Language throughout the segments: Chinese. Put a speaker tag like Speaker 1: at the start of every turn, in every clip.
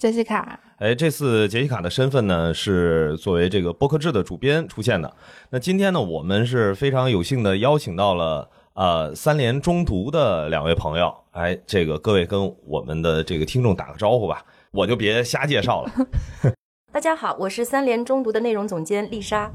Speaker 1: 杰西卡，
Speaker 2: 哎，这次杰西卡的身份呢是作为这个播客制的主编出现的。那今天呢，我们是非常有幸的邀请到了呃三联中读的两位朋友。哎，这个各位跟我们的这个听众打个招呼吧，我就别瞎介绍了。
Speaker 3: 大家好，我是三联中读的内容总监丽莎。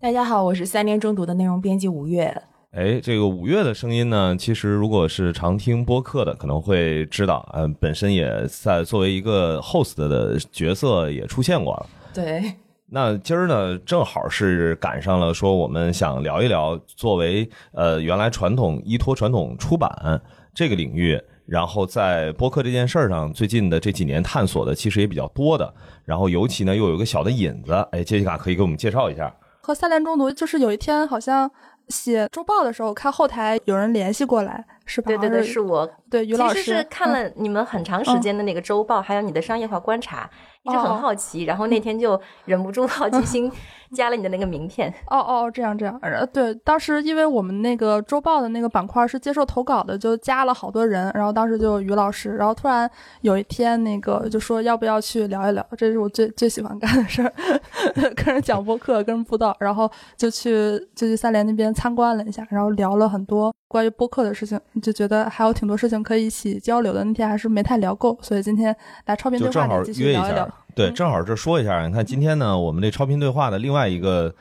Speaker 1: 大家好，我是三联中读的内容编辑吴越。
Speaker 2: 哎，这个五月的声音呢，其实如果是常听播客的，可能会知道，嗯，本身也在作为一个 host 的角色也出现过了。
Speaker 1: 对，
Speaker 2: 那今儿呢，正好是赶上了，说我们想聊一聊，作为呃原来传统依托传统出版这个领域，然后在播客这件事儿上，最近的这几年探索的其实也比较多的，然后尤其呢又有一个小的引子，哎，杰西卡可以给我们介绍一下。
Speaker 1: 和三联中读就是有一天好像。写周报的时候，看后台有人联系过来，是吧？
Speaker 3: 对对对，是我。
Speaker 1: 对，于老
Speaker 3: 师。其实是看了你们很长时间的那个周报，还有你的商业化观察，一直很好奇，然后那天就忍不住好奇心。加了你的那个名片。
Speaker 1: 哦哦，这样这样，呃，对，当时因为我们那个周报的那个板块是接受投稿的，就加了好多人，然后当时就于老师，然后突然有一天那个就说要不要去聊一聊，这是我最最喜欢干的事儿，跟人讲播客，跟人布道，然后就去就去三联那边参观了一下，然后聊了很多关于播客的事情，就觉得还有挺多事情可以一起交流的，那天还是没太聊够，所以今天来超频对话继续聊一聊。
Speaker 2: 对，正好这说一下，你看今天呢，我们这超频对话的另外一个，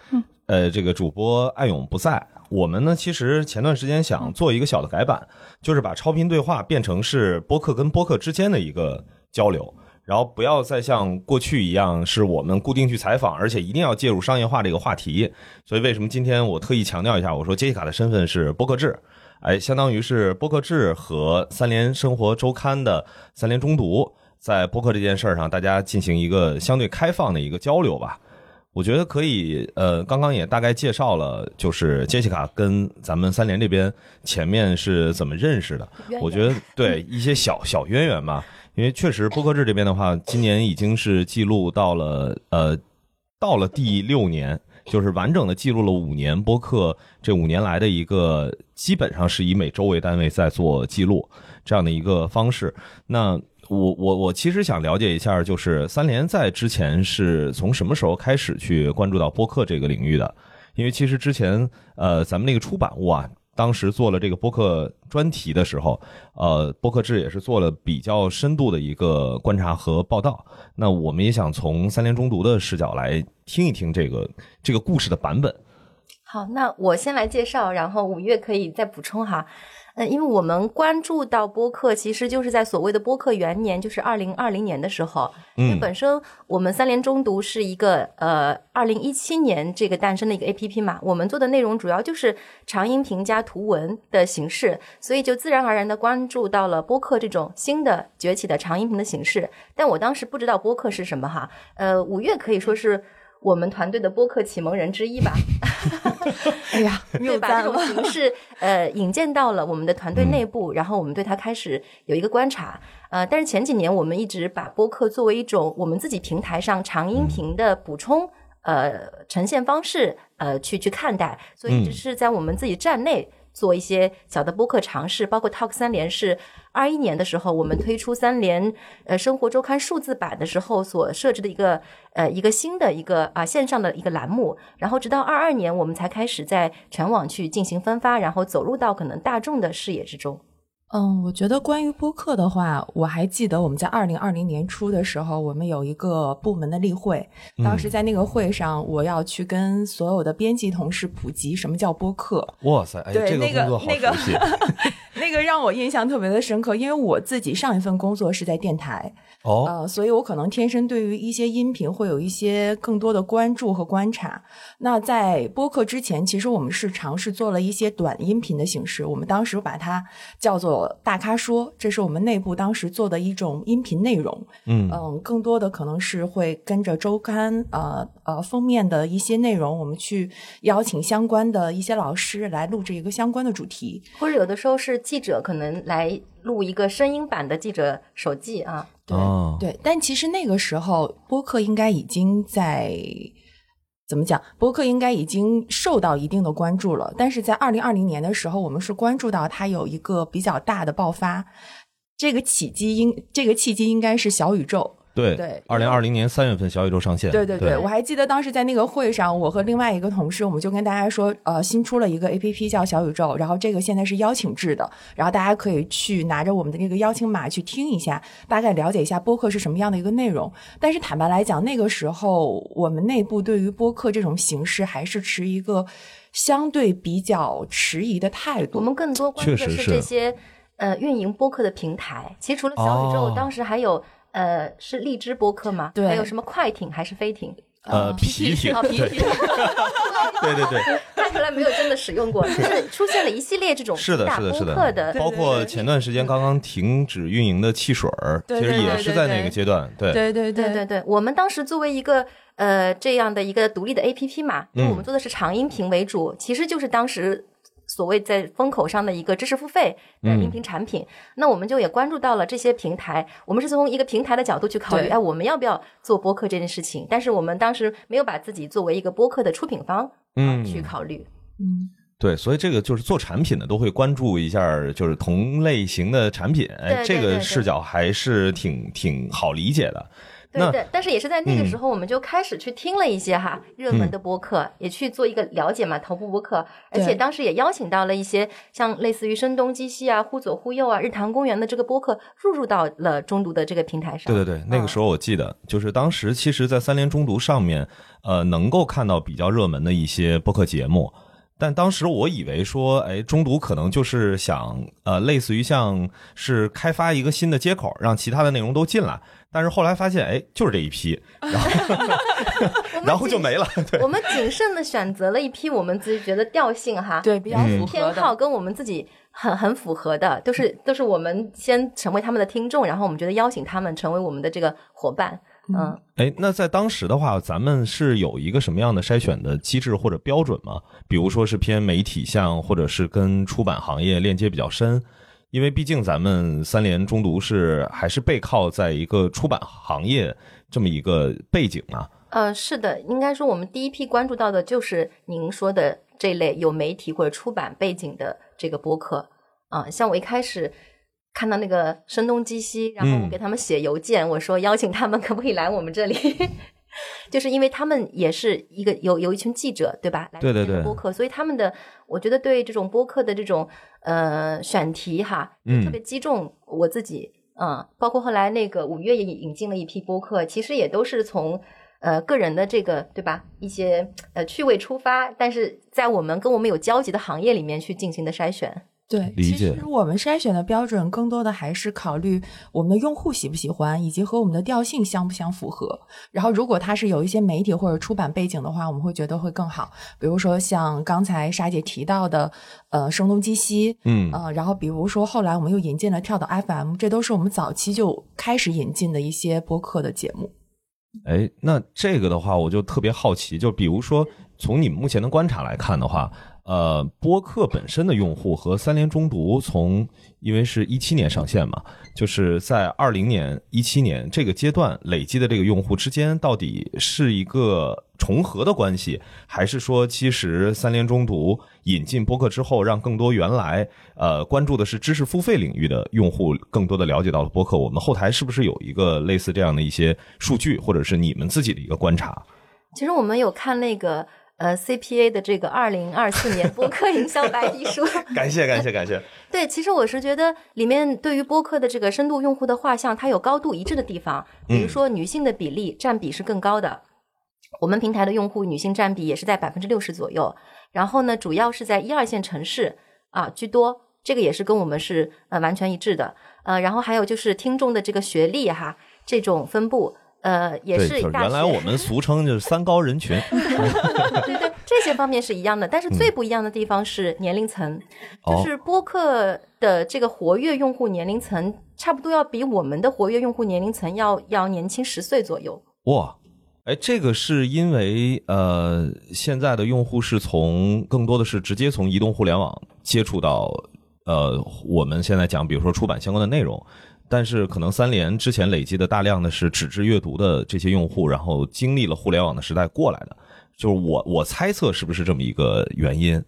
Speaker 2: 呃，这个主播艾勇不在。我们呢，其实前段时间想做一个小的改版，就是把超频对话变成是播客跟播客之间的一个交流，然后不要再像过去一样是我们固定去采访，而且一定要介入商业化这个话题。所以为什么今天我特意强调一下，我说杰西卡的身份是播客制，哎，相当于是播客制和三联生活周刊的三联中读。在播客这件事儿上，大家进行一个相对开放的一个交流吧。我觉得可以，呃，刚刚也大概介绍了，就是杰西卡跟咱们三联这边前面是怎么认识的。我觉得 对一些小小渊源吧，因为确实播客制这边的话，今年已经是记录到了，呃，到了第六年，就是完整的记录了五年播客这五年来的一个，基本上是以每周为单位在做记录这样的一个方式。那我我我其实想了解一下，就是三联在之前是从什么时候开始去关注到播客这个领域的？因为其实之前呃，咱们那个出版物啊，当时做了这个播客专题的时候，呃，播客志也是做了比较深度的一个观察和报道。那我们也想从三联中读的视角来听一听这个这个故事的版本。
Speaker 3: 好，那我先来介绍，然后五月可以再补充哈。嗯，因为我们关注到播客，其实就是在所谓的播客元年，就是二零二零年的时候。因为本身我们三联中读是一个呃二零一七年这个诞生的一个 A P P 嘛，我们做的内容主要就是长音频加图文的形式，所以就自然而然的关注到了播客这种新的崛起的长音频的形式。但我当时不知道播客是什么哈，呃，五月可以说是。我们团队的播客启蒙人之一吧，
Speaker 1: 哎呀，
Speaker 3: 对，把这种形式呃引荐到了我们的团队内部，然后我们对它开始有一个观察，呃，但是前几年我们一直把播客作为一种我们自己平台上长音频的补充呃呈现方式呃去去看待，所以只是在我们自己站内。做一些小的播客尝试，包括 Talk 三联是二一年的时候，我们推出三联呃生活周刊数字版的时候所设置的一个呃一个新的一个啊线上的一个栏目，然后直到二二年我们才开始在全网去进行分发，然后走入到可能大众的视野之中。
Speaker 4: 嗯，我觉得关于播客的话，我还记得我们在二零二零年初的时候，我们有一个部门的例会。当时在那个会上，我要去跟所有的编辑同事普及什么叫播客。
Speaker 2: 哇塞，
Speaker 4: 对，那个那个，那个让我印象特别的深刻，因为我自己上一份工作是在电台，
Speaker 2: 哦，
Speaker 4: 呃，所以我可能天生对于一些音频会有一些更多的关注和观察。那在播客之前，其实我们是尝试做了一些短音频的形式，我们当时把它叫做“大咖说”，这是我们内部当时做的一种音频内容。
Speaker 2: 嗯
Speaker 4: 嗯，更多的可能是会跟着周刊呃呃封面的一些内容，我们去邀请相关的一些老师来录制一个相关的主题。
Speaker 3: 或者有的时候是记者可能来录一个声音版的记者手记啊。
Speaker 4: 对、
Speaker 2: 哦
Speaker 4: 对，但其实那个时候播客应该已经在怎么讲？播客应该已经受到一定的关注了。但是在二零二零年的时候，我们是关注到它有一个比较大的爆发。这个契机应这个契机应该是小宇宙。
Speaker 2: 对
Speaker 4: 对
Speaker 2: 二零二零年三月份小宇宙上线，
Speaker 4: 对对对，我还记得当时在那个会上，我和另外一个同事，我们就跟大家说，呃，新出了一个 A P P 叫小宇宙，然后这个现在是邀请制的，然后大家可以去拿着我们的那个邀请码去听一下，大概了解一下播客是什么样的一个内容。但是坦白来讲，那个时候我们内部对于播客这种形式还是持一个相对比较迟疑的态度。
Speaker 3: 我们更多关注的是这些呃运营播客的平台。其实除了小宇宙，
Speaker 2: 哦
Speaker 3: 当时还有呃是荔枝播客吗，
Speaker 4: 对。
Speaker 3: 还有什么快艇还是飞艇？
Speaker 2: 呃皮艇，
Speaker 3: 啊，皮。
Speaker 2: 对
Speaker 3: 艇，
Speaker 2: 对。对对，
Speaker 3: 看出来没有真的使用过，就是出现了一系列这种
Speaker 2: 是的，是的，是
Speaker 3: 播客
Speaker 2: 的，包括前段时间刚刚停止运营的汽水儿，其实也是在那个阶段，对，
Speaker 4: 对对
Speaker 3: 对。对对，我们当时作为一个呃这样的一个独立的 APP 嘛，因为
Speaker 2: 嗯。
Speaker 3: 我们做的是长音频为主，其实就是当时所谓在风口上的一个知识付费的
Speaker 2: 嗯
Speaker 3: 音频产品。那我们就也关注到了这些平台，我们是从一个平台的角度去考虑，
Speaker 4: 对
Speaker 3: 哎，我们要不要做播客这件事情？但是我们当时没有把自己作为一个播客的出品方，
Speaker 2: 嗯
Speaker 3: 去考虑。
Speaker 4: 嗯。
Speaker 2: 对，所以这个就是做产品的都会关注一下，就是同类型的产品，哎，这个视角还是挺挺好理解的。
Speaker 3: 对对，但是也是在那个
Speaker 2: 嗯
Speaker 3: 时候，我们就开始去听了一些哈热门的播客，也去做一个了解嘛，头部播客，而且当时也邀请到了一些像类似于声东击西啊、忽左忽右啊、日坛公园的这个播客入入到了中读的这个平台上。
Speaker 2: 对对对，那个时候我记得，就是当时其实，在三联中读上面，呃，能够看到比较热门的一些播客节目。但当时我以为说，哎，中读可能就是想，呃，类似于像是开发一个新的接口，让其他的内容都进来。但是后来发现，哎，就是这一批，然后 然后就没了。对，
Speaker 3: 我们谨慎的选择了一批我们自己觉得调性哈，
Speaker 4: 对，比较
Speaker 2: 嗯
Speaker 4: 符合
Speaker 3: 偏好跟我们自己很很符合的，都是都是我们先成为他们的听众，然后我们觉得邀请他们成为我们的这个伙伴，嗯
Speaker 2: 哎，那在当时的话，咱们是有一个什么样的筛选的机制或者标准吗？比如说是偏媒体向，或者是跟出版行业链接比较深？因为毕竟咱们三联中读是还是背靠在一个出版行业这么一个背景啊。
Speaker 3: 呃，是的，应该说我们第一批关注到的就是您说的这类有媒体或者出版背景的这个播客啊、像我一开始看到那个声东击西，然后我
Speaker 2: 嗯
Speaker 3: 给他们写邮件，我说邀请他们可不可以来我们这里，就是因为他们也是一个有有一群记者对吧？来
Speaker 2: 对对对
Speaker 3: 这个播客，所以他们的我觉得对这种播客的这种呃选题哈，
Speaker 2: 嗯
Speaker 3: 特别击中我自己。嗯，包括后来那个五月也引进了一批播客，其实也都是从呃个人的这个对吧一些呃趣味出发，但是在我们跟我们有交集的行业里面去进行的筛选。
Speaker 4: 对，其
Speaker 2: 理解
Speaker 4: 实我们筛选的标准更多的还是考虑我们的用户喜不喜欢，以及和我们的调性相不相符合。然后，如果他是有一些媒体或者出版背景的话，我们会觉得会更好。比如说像刚才莎姐提到的，呃，声东击西，
Speaker 2: 嗯
Speaker 4: 呃，然后比如说后来我们又引进了跳岛 FM，这都是我们早期就开始引进的一些播客的节目。
Speaker 2: 哎，那这个的话，我就特别好奇，就比如说从你们目前的观察来看的话，呃，播客本身的用户和三联中读从，因为是一七年上线嘛，就是在二零年、一七年这个阶段累积的这个用户之间，到底是一个重合的关系，还是说其实三联中读引进播客之后，让更多原来呃关注的是知识付费领域的用户更多的了解到了播客？我们后台是不是有一个类似这样的一些数据，或者是你们自己的一个观察？
Speaker 3: 其实我们有看那个呃 CPA 的这个二零二四年播客营销白皮书，
Speaker 2: 感谢感谢感谢，
Speaker 3: 对，其实我是觉得里面对于播客的这个深度用户的画像，它有高度一致的地方，比如说女性的比例占比是更高的。我们平台的用户女性占比也是在百分之六十左右，然后呢，主要是在一二线城市啊居多这个也是跟我们是呃完全一致的。呃，然后还有就是听众的这个学历哈，这种分布，呃，也
Speaker 2: 对，
Speaker 3: 是
Speaker 2: 原来我们俗称就是三高人群。
Speaker 3: 对对，这些方面是一样的，但是最不一样的地方是年龄层，
Speaker 2: 哦
Speaker 3: 就是播客的这个活跃用户年龄层，差不多要比我们的活跃用户年龄层要要年轻十岁左右。
Speaker 2: 哇，哎，这个是因为呃，现在的用户是从更多的是直接从移动互联网接触到呃，我们现在讲，比如说出版相关的内容。但是可能三联之前累积的大量的是纸质阅读的这些用户，然后经历了互联网的时代过来的，就是我我猜测是不是这么一个原因？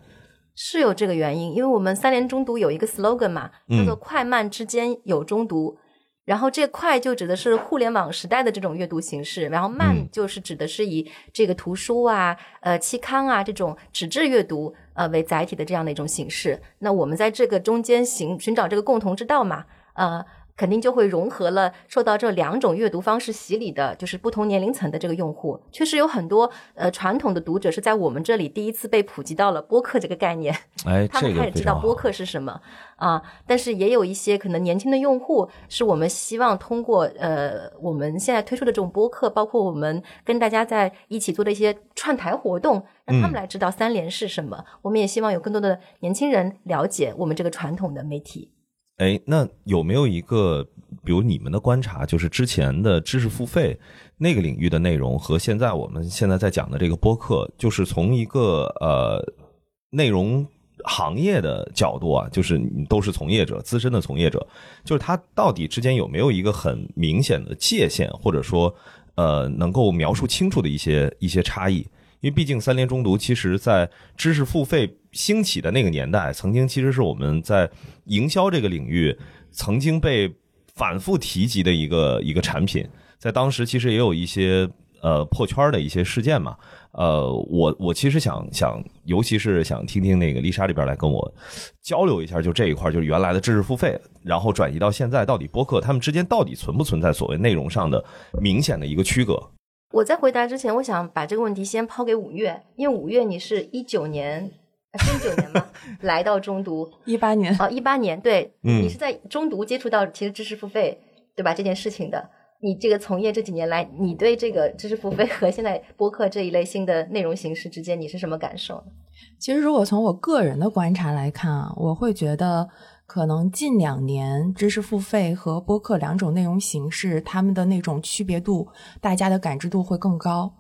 Speaker 3: 是有这个原因，因为我们三联中读有一个 slogan 嘛，叫做“快慢之间有中读”，然后这“快”就指的是互联网时代的这种阅读形式，然后“慢
Speaker 2: 嗯”
Speaker 3: 就是指的是以这个图书啊、呃期刊啊这种纸质阅读呃为载体的这样的一种形式。那我们在这个中间寻寻找这个共同之道嘛，呃。肯定就会融合了受到这两种阅读方式洗礼的，就是不同年龄层的这个用户。确实有很多呃传统的读者是在我们这里第一次被普及到了播客这个概念。
Speaker 2: 哎，
Speaker 3: 他们开始知道。播客是什么啊，但是也有一些可能年轻的用户，是我们希望通过呃我们现在推出的这种播客，包括我们跟大家在一起做的一些串台活动，让他们来知道三联是什么。我们也希望有更多的年轻人了解我们这个传统的媒体。
Speaker 2: 哎，那有没有一个，比如你们的观察，就是之前的知识付费那个领域的内容和现在我们现在在讲的这个播客，就是从一个呃内容行业的角度啊，就是你都是从业者，资深的从业者，就是它到底之间有没有一个很明显的界限，或者说呃能够描述清楚的一些一些差异？因为毕竟三联中读，其实在知识付费兴起的那个年代，曾经其实是我们在营销这个领域曾经被反复提及的一个一个产品，在当时其实也有一些呃破圈的一些事件嘛。呃，我我其实想想，尤其是想听听那个丽莎这边来跟我交流一下，就这一块，就是原来的知识付费，然后转移到现在，到底播客他们之间到底存不存在所谓内容上的明显的一个区隔？
Speaker 3: 我在回答之前，我想把这个问题先抛给五月，因为五月你是一九年，呃是一九年吗？来到中读，
Speaker 4: 一八年，
Speaker 3: 哦，一八年，对，
Speaker 2: 嗯
Speaker 3: 你是在中读接触到其实知识付费，对吧？这件事情的，你这个从业这几年来，你对这个知识付费和现在播客这一类新的内容形式之间，你是什么感受呢？
Speaker 4: 其实如果从我个人的观察来看啊，我会觉得可能近两年知识付费和播客两种内容形式，他们的那种区别度，大家的感知度会更高。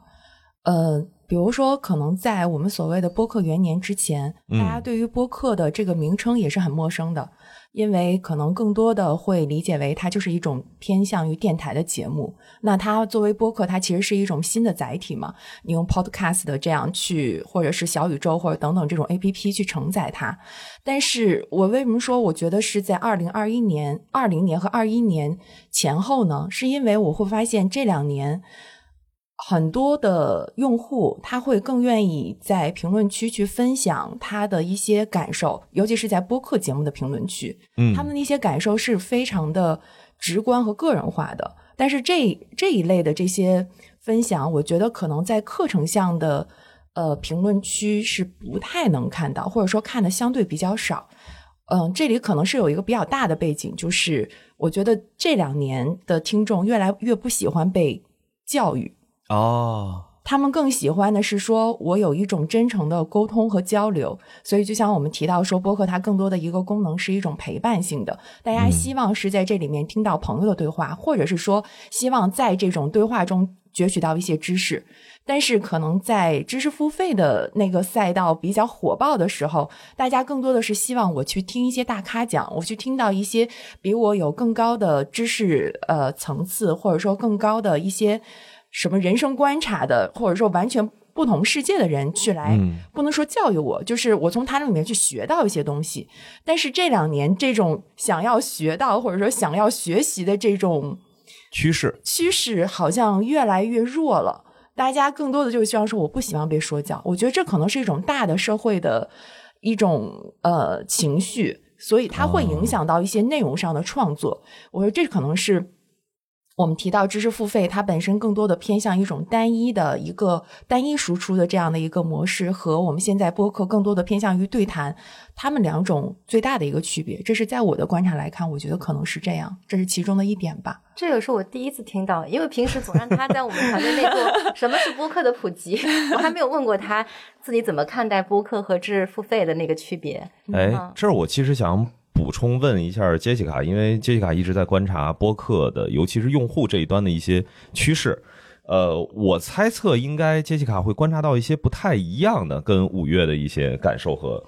Speaker 4: 呃，比如说，可能在我们所谓的播客元年之前，
Speaker 2: 嗯
Speaker 4: 大家对于播客的这个名称也是很陌生的，因为可能更多的会理解为它就是一种偏向于电台的节目。那它作为播客，它其实是一种新的载体嘛，你用 Podcast 的这样去，或者是小宇宙或者等等这种 APP 去承载它。但是我为什么说我觉得是在二零二一年、二零年和二一年前后呢？是因为我会发现这两年。很多的用户他会更愿意在评论区去分享他的一些感受，尤其是在播客节目的评论区，
Speaker 2: 嗯
Speaker 4: 他们的一些感受是非常的直观和个人化的。但是这这一类的这些分享，我觉得可能在课程项的呃评论区是不太能看到，或者说看的相对比较少。嗯，这里可能是有一个比较大的背景，就是我觉得这两年的听众越来越不喜欢被教育，
Speaker 2: 哦，
Speaker 4: 他们更喜欢的是说，我有一种真诚的沟通和交流。所以，就像我们提到说，播客它更多的一个功能是一种陪伴性的，大家希望是在这里面听到朋友的对话，或者是说希望在这种对话中攫取到一些知识。但是，可能在知识付费的那个赛道比较火爆的时候，大家更多的是希望我去听一些大咖讲，我去听到一些比我有更高的知识呃层次，或者说更高的一些什么人生观察的，或者说完全不同世界的人去来，
Speaker 2: 嗯
Speaker 4: 不能说教育我，就是我从他那里面去学到一些东西。但是这两年这种想要学到或者说想要学习的这种
Speaker 2: 趋势，
Speaker 4: 趋势好像越来越弱了。大家更多的就是希望说，我不希望被说教。我觉得这可能是一种大的社会的一种呃情绪，所以它会影响到一些内容上的创作。我觉得这可能是我们提到知识付费，它本身更多的偏向一种单一的一个单一输出的这样的一个模式，和我们现在播客更多的偏向于对谈，他们两种最大的一个区别，这是在我的观察来看，我觉得可能是这样，这是其中的一点吧。
Speaker 3: 这个是我第一次听到，因为平时总让他在我们团队内做 什么是播客的普及，我还没有问过他自己怎么看待播客和知识付费的那个区别。
Speaker 2: 哎
Speaker 3: 嗯，
Speaker 2: 这儿我其实想补充问一下杰西卡，因为杰西卡一直在观察播客的，尤其是用户这一端的一些趋势。呃，我猜测应该杰西卡会观察到一些不太一样的，跟五月的一些感受和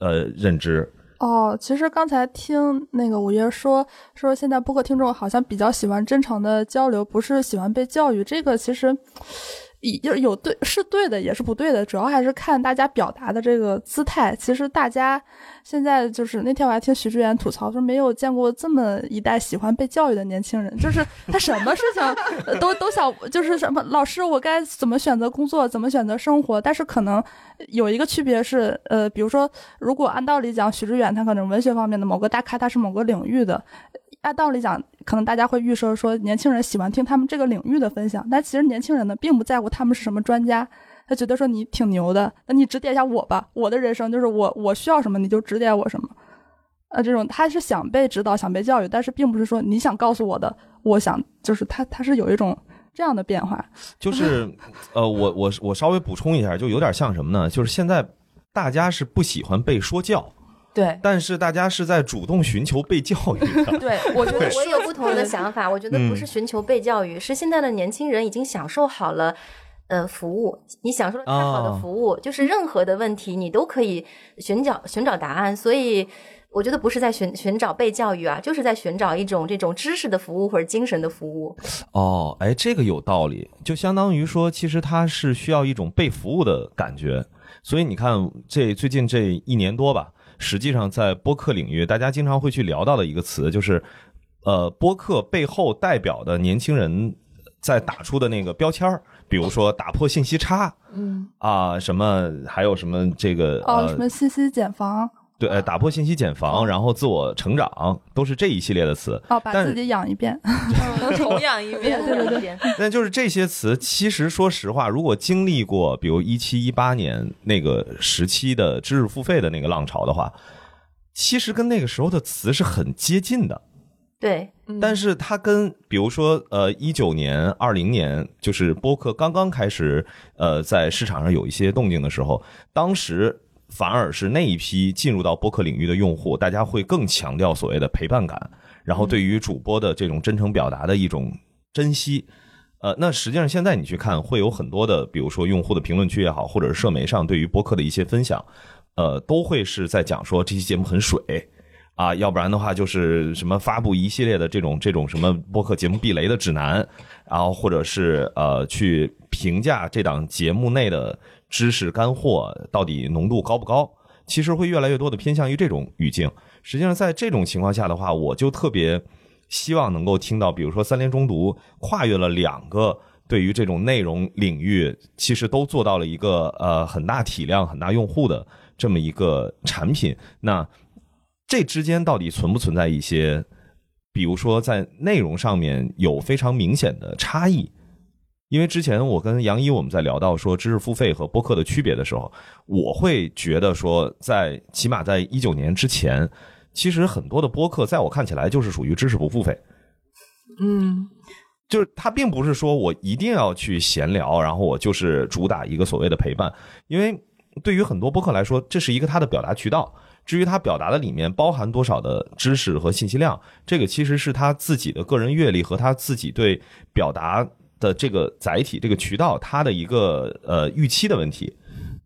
Speaker 2: 呃认知。
Speaker 1: 哦，其实刚才听那个五月说说，现在播客听众好像比较喜欢真诚的交流，不是喜欢被教育。这个其实有有对是对的，也是不对的，主要还是看大家表达的这个姿态。其实大家现在就是那天我还听许志远吐槽说，没有见过这么一代喜欢被教育的年轻人，就是他什么事情都都想，就是什么老师我该怎么选择工作，怎么选择生活，但是可能有一个区别是，呃，比如说如果按道理讲，许志远他可能文学方面的某个大咖，他是某个领域的。按道理讲，可能大家会预设说年轻人喜欢听他们这个领域的分享，但其实年轻人呢并不在乎他们是什么专家，他觉得说你挺牛的，那你指点一下我吧，我的人生就是我我需要什么你就指点我什么，呃，这种他是想被指导、想被教育，但是并不是说你想告诉我的，我想就是他他是有一种这样的变化。
Speaker 2: 就是呃，我我我稍微补充一下，就有点像什么呢？就是现在大家是不喜欢被说教，
Speaker 4: 对，
Speaker 2: 但是大家是在主动寻求被教育的。
Speaker 4: 对，我觉得
Speaker 3: 我有不同的想法，我觉得不是寻求被教育，是现在的年轻人已经享受好了。呃，服务，你享受了太好的服务，就是任何的问题你都可以寻找寻找答案，所以我觉得不是在寻寻找被教育啊，就是在寻找一种这种知识的服务或者精神的服务。
Speaker 2: 哦，哎，这个有道理，就相当于说，其实它是需要一种被服务的感觉。所以你看，这最近这一年多吧，实际上在播客领域，大家经常会去聊到的一个词，就是呃，播客背后代表的年轻人在打出的那个标签儿，比如说打破信息差，
Speaker 4: 嗯。
Speaker 2: 啊，什么还有什么这个
Speaker 1: 哦，
Speaker 2: 呃
Speaker 1: 什么信息茧房，
Speaker 2: 对，呃打破信息茧房，然后自我成长，都是这一系列的词。
Speaker 1: 哦，把自己养一遍。
Speaker 4: 重养一遍。
Speaker 1: 对对对
Speaker 3: 对，
Speaker 2: 但 就是这些词，其实说实话，如果经历过比如一七一八年那个时期的知识付费的那个浪潮的话，其实跟那个时候的词是很接近的。
Speaker 3: 对，
Speaker 2: 但是它跟比如说呃一九年、二零年，就是播客刚刚开始呃在市场上有一些动静的时候，当时反而是那一批进入到播客领域的用户，大家会更强调所谓的陪伴感，然后对于主播的这种真诚表达的一种珍惜。呃，那实际上现在你去看，会有很多的，比如说用户的评论区也好，或者是社媒上对于播客的一些分享，呃，都会是在讲说这期节目很水。啊，要不然的话就是什么发布一系列的这种这种什么播客节目避雷的指南，然后或者是呃去评价这档节目内的知识干货到底浓度高不高，其实会越来越多的偏向于这种语境。实际上，在这种情况下的话，我就特别希望能够听到，比如说三联中读跨越了两个对于这种内容领域，其实都做到了一个呃很大体量、很大用户的这么一个产品，那。这之间到底存不存在一些，比如说在内容上面有非常明显的差异？因为之前我跟杨一我们在聊到说知识付费和播客的区别的时候，我会觉得说，在起码在一九年之前，其实很多的播客在我看起来就是属于知识不付费。
Speaker 4: 嗯，
Speaker 2: 就是他并不是说我一定要去闲聊，然后我就是主打一个所谓的陪伴，因为对于很多播客来说，这是一个他的表达渠道。至于他表达的里面包含多少的知识和信息量，这个其实是他自己的个人阅历和他自己对表达的这个载体、这个渠道它的一个呃预期的问题。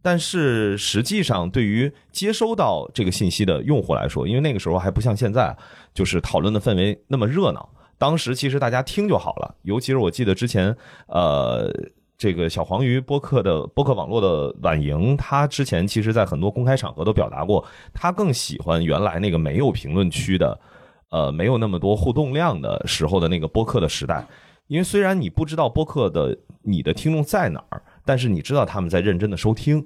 Speaker 2: 但是实际上，对于接收到这个信息的用户来说，因为那个时候还不像现在，就是讨论的氛围那么热闹。当时其实大家听就好了，尤其是我记得之前呃。这个小黄鱼播客的播客网络的婉莹，他之前其实在很多公开场合都表达过，他更喜欢原来那个没有评论区的，呃，没有那么多互动量的时候的那个播客的时代。因为虽然你不知道播客的你的听众在哪儿，但是你知道他们在认真的收听。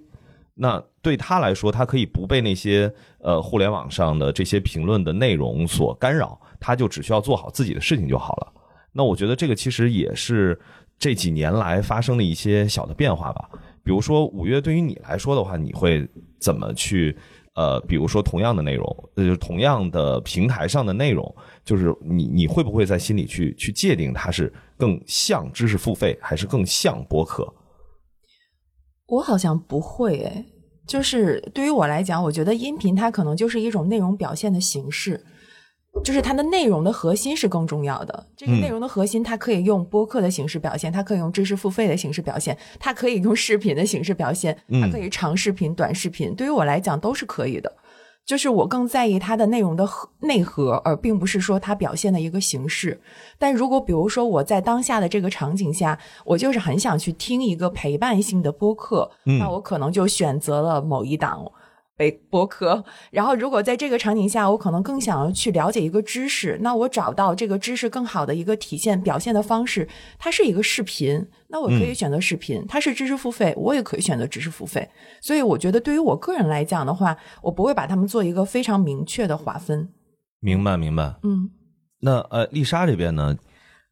Speaker 2: 那对他来说，他可以不被那些呃互联网上的这些评论的内容所干扰，他就只需要做好自己的事情就好了。那我觉得这个其实也是这几年来发生的一些小的变化吧。比如说五月对于你来说的话，你会怎么去？呃，比如说同样的内容，呃，就是同样的平台上的内容，就是你你会不会在心里去去界定它是更像知识付费，还是更像播客？
Speaker 4: 我好像不会诶，就是对于我来讲，我觉得音频它可能就是一种内容表现的形式，就是它的内容的核心是更重要的。这个内容的核心，它可以用播客的形式表现，它可以用知识付费的形式表现，它可以用视频的形式表现，它可以长视频、短视频。对于我来讲，都是可以的。就是我更在意它的内容的核内核，而并不是说它表现的一个形式。但如果比如说我在当下的这个场景下，我就是很想去听一个陪伴性的播客，那我可能就选择了某一档。被播客，然后如果在这个场景下，我可能更想要去了解一个知识，那我找到这个知识更好的一个体现表现的方式，它是一个视频，那我可以选择视频，它是知识付费，我也可以选择知识付费。所以我觉得对于我个人来讲的话，我不会把它们做一个非常明确的划分。
Speaker 2: 明白，明白。
Speaker 4: 嗯，
Speaker 2: 那呃，丽莎这边呢？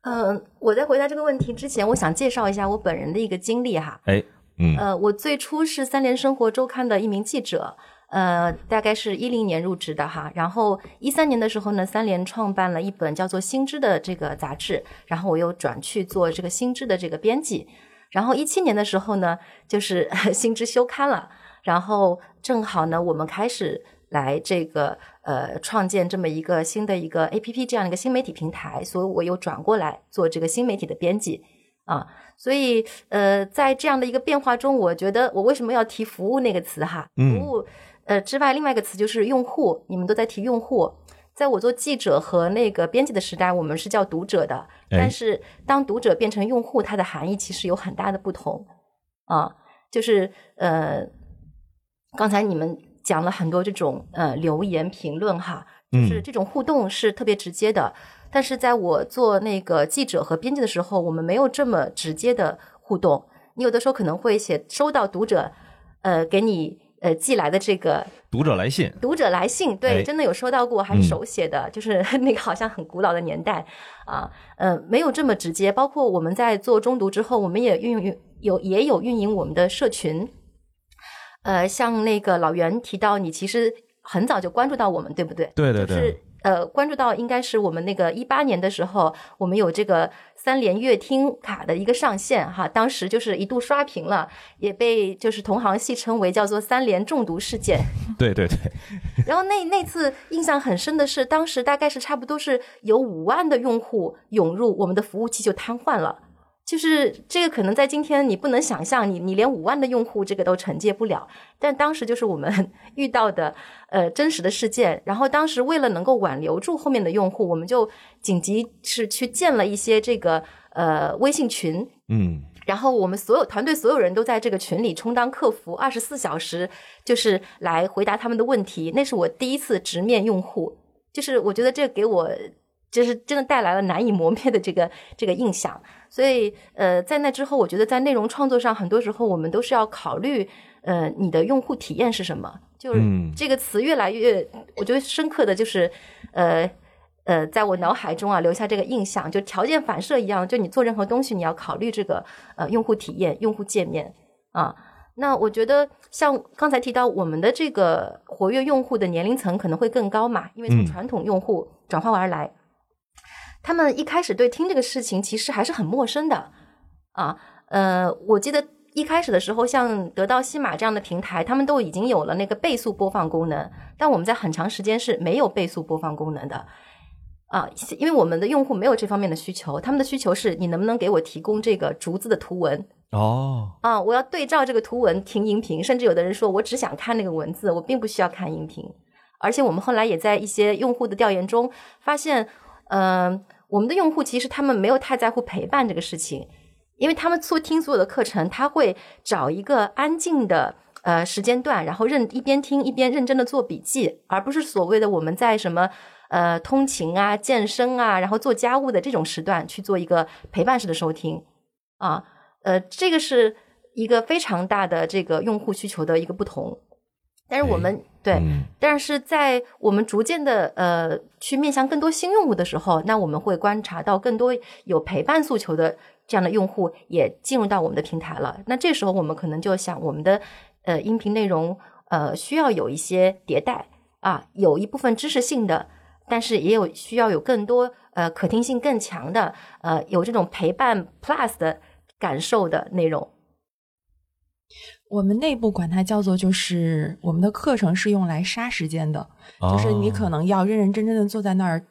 Speaker 3: 嗯，我在回答这个问题之前，我想介绍一下我本人的一个经历哈。
Speaker 2: 哎，嗯，
Speaker 3: 呃，我最初是三联生活周刊的一名记者。呃，大概是一零年入职的哈，然后一三年的时候呢，三联创办了一本叫做《新知》的这个杂志，然后我又转去做这个《新知》的这个编辑，然后一七年的时候呢，就是 《新知》休刊了，然后正好呢，我们开始来这个呃创建这么一个新的一个 A P P 这样的一个新媒体平台，所以我又转过来做这个新媒体的编辑啊，所以呃，在这样的一个变化中，我觉得我为什么要提服务那个词哈？服务。呃，之外，另外一个词就是用户。你们都在提用户，在我做记者和那个编辑的时代，我们是叫读者的。但是，当读者变成用户，它的含义其实有很大的不同啊。就是呃，刚才你们讲了很多这种呃留言评论哈，就是这种互动是特别直接的。但是，在我做那个记者和编辑的时候，我们没有这么直接的互动。你有的时候可能会写收到读者呃给你。呃，寄来的这个
Speaker 2: 读者来信，
Speaker 3: 读者来信，对，真的有收到过，还是手写的，就是 那个好像很古老的年代啊，呃，没有这么直接。包括我们在做中读之后，我们也运营有也有运营我们的社群，呃，像那个老袁提到，你其实很早就关注到我们，对不对？
Speaker 2: 对对对。
Speaker 3: 呃，关注到应该是我们那个一八年的时候，我们有这个三联乐听卡的一个上线哈，当时就是一度刷屏了，也被就是同行戏称为叫做三联中毒事件。
Speaker 2: 对对对。
Speaker 3: 然后那那次印象很深的是，当时大概是差不多是有五万的用户涌入，我们的服务器就瘫痪了。就是这个可能在今天你不能想象，你你连五万的用户这个都承接不了。但当时就是我们 遇到的呃真实的事件。然后当时为了能够挽留住后面的用户，我们就紧急是去建了一些这个呃微信群，
Speaker 2: 嗯，
Speaker 3: 然后我们所有团队所有人都在这个群里充当客服，二十四小时就是来回答他们的问题。那是我第一次直面用户，就是我觉得这给我就是真的带来了难以磨灭的这个这个印象。所以，呃，在那之后，我觉得在内容创作上，很多时候我们都是要考虑，呃，你的用户体验是什么。就是这个词越来越，我觉得深刻的就是，呃，呃，在我脑海中啊留下这个印象，就条件反射一样，就你做任何东西，你要考虑这个呃用户体验、用户界面啊。那我觉得，像刚才提到我们的这个活跃用户的年龄层可能会更高嘛，因为从传统用户转化而来。他们一开始对听这个事情其实还是很陌生的，啊，呃，我记得一开始的时候，像得到西马这样的平台，他们都已经有了那个倍速播放功能，但我们在很长时间是没有倍速播放功能的，啊，因为我们的用户没有这方面的需求，他们的需求是你能不能给我提供这个竹子的图文
Speaker 2: 哦，
Speaker 3: 啊，我要对照这个图文听音频，甚至有的人说我只想看那个文字，我并不需要看音频，而且我们后来也在一些用户的调研中发现。嗯，我们的用户其实他们没有太在乎陪伴这个事情，因为他们做听所有的课程，他会找一个安静的呃时间段，然后认一边听一边认真的做笔记，而不是所谓的我们在什么呃通勤啊、健身啊，然后做家务的这种时段去做一个陪伴式的收听啊，呃，这个是一个非常大的这个用户需求的一个不同。但是我们对，
Speaker 2: 嗯
Speaker 3: 但是在我们逐渐的呃去面向更多新用户的时候，那我们会观察到更多有陪伴诉求的这样的用户也进入到我们的平台了。那这时候我们可能就想，我们的呃音频内容呃需要有一些迭代啊，有一部分知识性的，但是也有需要有更多呃可听性更强的，呃有这种陪伴 plus 的感受的内容。
Speaker 4: 我们内部管它叫做，就是我们的课程是用来杀时间的，就是你可能要认认真真的坐在那儿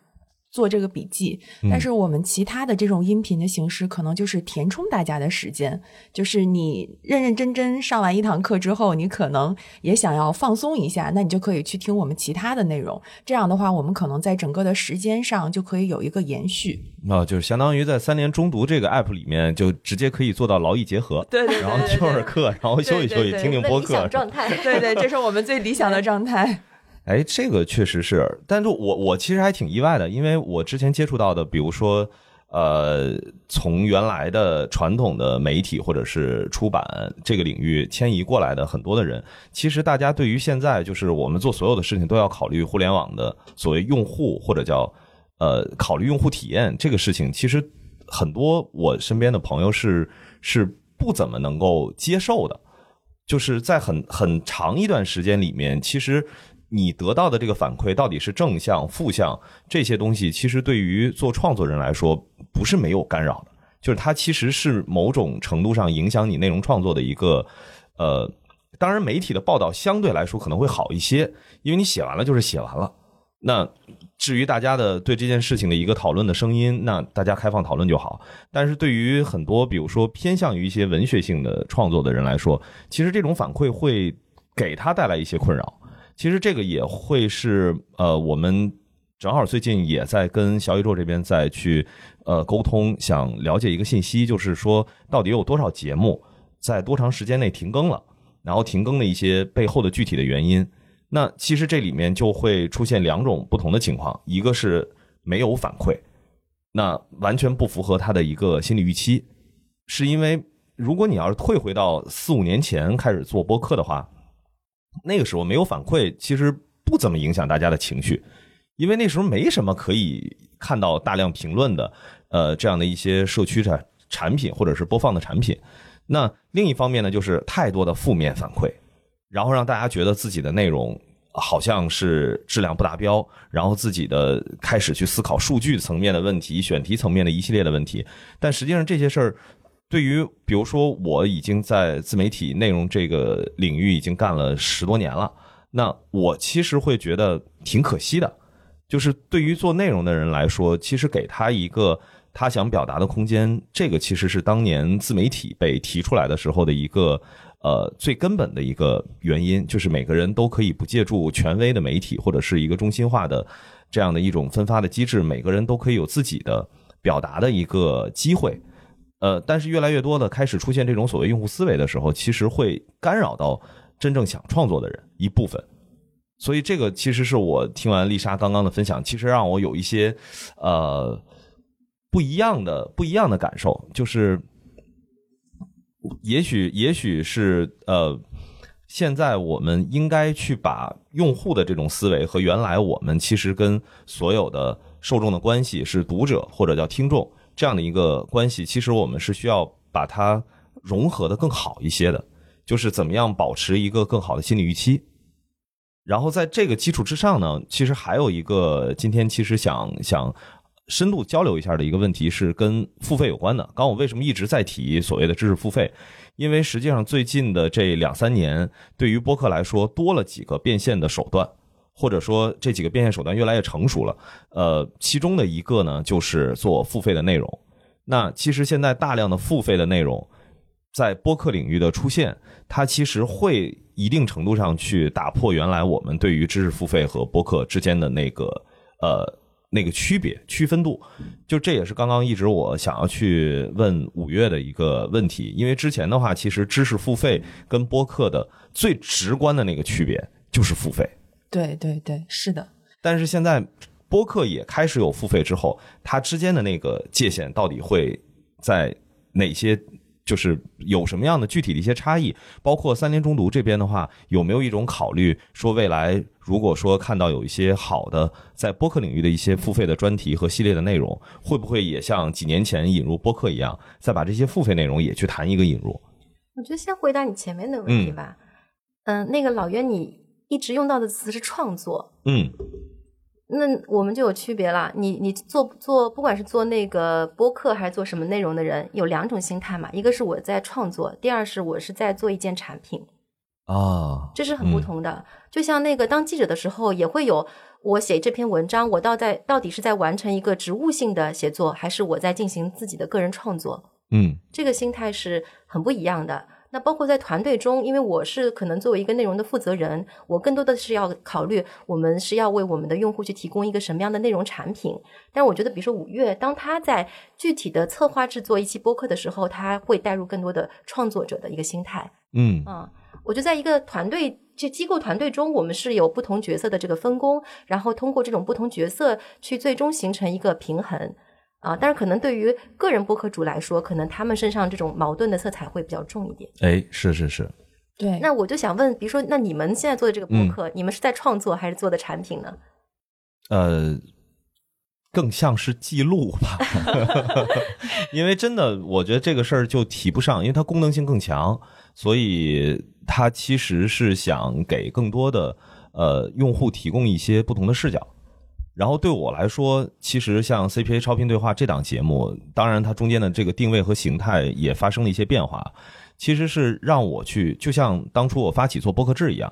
Speaker 4: 做这个笔记，但是我们其他的这种音频的形式，可能就是填充大家的时间。就是你认认真真上完一堂课之后，你可能也想要放松一下，那你就可以去听我们其他的内容。这样的话，我们可能在整个的时间上就可以有一个延续。
Speaker 2: 啊，就是相当于在三联中读这个 app 里面，就直接可以做到劳逸结合。
Speaker 4: 对对
Speaker 2: 然后听会儿课，然后休息休息，听听播客
Speaker 3: 理想。状态。
Speaker 4: 对对，这是我们最理想的状态。
Speaker 2: 哎，这个确实是，但是我我其实还挺意外的，因为我之前接触到的，比如说，呃，从原来的传统的媒体或者是出版这个领域迁移过来的很多的人，其实大家对于现在就是我们做所有的事情都要考虑互联网的所谓用户或者叫呃考虑用户体验这个事情，其实很多我身边的朋友是是不怎么能够接受的。就是在很很长一段时间里面，其实你得到的这个反馈到底是正向、负向这些东西，其实对于做创作人来说不是没有干扰的，就是它其实是某种程度上影响你内容创作的一个呃。当然，媒体的报道相对来说可能会好一些，因为你写完了就是写完了。那至于大家的对这件事情的一个讨论的声音，那大家开放讨论就好。但是对于很多比如说偏向于一些文学性的创作的人来说，其实这种反馈会给他带来一些困扰。其实这个也会是呃，我们正好最近也在跟小宇宙这边再去呃沟通，想了解一个信息，就是说到底有多少节目在多长时间内停更了，然后停更的一些背后的具体的原因。那其实这里面就会出现两种不同的情况，一个是没有反馈，那完全不符合他的一个心理预期，是因为如果你要是退回到四五年前开始做播客的话，那个时候没有反馈，其实不怎么影响大家的情绪，因为那时候没什么可以看到大量评论的，呃，这样的一些社区产产品或者是播放的产品。那另一方面呢，就是太多的负面反馈。然后让大家觉得自己的内容好像是质量不达标，然后自己的开始去思考数据层面的问题、选题层面的一系列的问题。但实际上这些事儿，对于比如说我已经在自媒体内容这个领域已经干了十多年了，那我其实会觉得挺可惜的。就是对于做内容的人来说，其实给他一个他想表达的空间，这个其实是当年自媒体被提出来的时候的一个。呃，最根本的一个原因就是每个人都可以不借助权威的媒体或者是一个中心化的这样的一种分发的机制，每个人都可以有自己的表达的一个机会。呃，但是越来越多的开始出现这种所谓用户思维的时候，其实会干扰到真正想创作的人一部分。所以这个其实是我听完丽莎刚刚的分享，其实让我有一些呃不一样的不一样的感受，就是。也许，也许是呃，现在我们应该去把用户的这种思维和原来我们其实跟所有的受众的关系是读者或者叫听众这样的一个关系，其实我们是需要把它融合的更好一些的，就是怎么样保持一个更好的心理预期。然后在这个基础之上呢，其实还有一个今天其实想想。深度交流一下的一个问题是跟付费有关的。刚我为什么一直在提所谓的知识付费？因为实际上最近的这两三年，对于播客来说多了几个变现的手段，或者说这几个变现手段越来越成熟了。呃，其中的一个呢就是做付费的内容。那其实现在大量的付费的内容在播客领域的出现，它其实会一定程度上去打破原来我们对于知识付费和播客之间的那个呃。那个区别区分度，就这也是刚刚一直我想要去问五月的一个问题，因为之前的话，其实知识付费跟播客的最直观的那个区别就是付费。
Speaker 4: 对对对，是的。
Speaker 2: 但是现在播客也开始有付费之后，它之间的那个界限到底会在哪些就是有什么样的具体的一些差异？包括三联中读这边的话，有没有一种考虑说，未来如果说看到有一些好的在播客领域的一些付费的专题和系列的内容，会不会也像几年前引入播客一样，再把这些付费内容也去谈一个引入？
Speaker 3: 我觉得先回答你前面的问题吧。嗯、那个老袁，你一直用到的词是创作，
Speaker 2: 嗯
Speaker 3: 那我们就有区别了。你你做做，不管是做那个播客还是做什么内容的人，有两种心态嘛。一个是我在创作，第二是我是在做一件产品，
Speaker 2: 啊，
Speaker 3: 这是很不同的。就像那个当记者的时候，也会有我写这篇文章，我到在到底是在完成一个职务性的写作，还是我在进行自己的个人创作？
Speaker 2: 嗯
Speaker 3: 这个心态是很不一样的。那包括在团队中，因为我是可能作为一个内容的负责人，我更多的是要考虑我们是要为我们的用户去提供一个什么样的内容产品。但我觉得，比如说五月，当他在具体的策划制作一期播客的时候，他会带入更多的创作者的一个心态。
Speaker 2: 嗯
Speaker 3: 嗯，我觉得在一个团队，就机构团队中，我们是有不同角色的这个分工，然后通过这种不同角色去最终形成一个平衡。啊，但是可能对于个人播客主来说，可能他们身上这种矛盾的色彩会比较重一点。
Speaker 2: 哎，是是是，
Speaker 4: 对，
Speaker 3: 那我就想问，比如说，那你们现在做的这个播客，你们是在创作还是做的产品呢？
Speaker 2: 呃，更像是记录吧，因为真的，我觉得这个事儿就提不上，因为它功能性更强，所以它其实是想给更多的呃用户提供一些不同的视角。然后对我来说，其实像 CPA 超频对话这档节目，当然它中间的这个定位和形态也发生了一些变化，其实是让我去，就像当初我发起做播客制一样，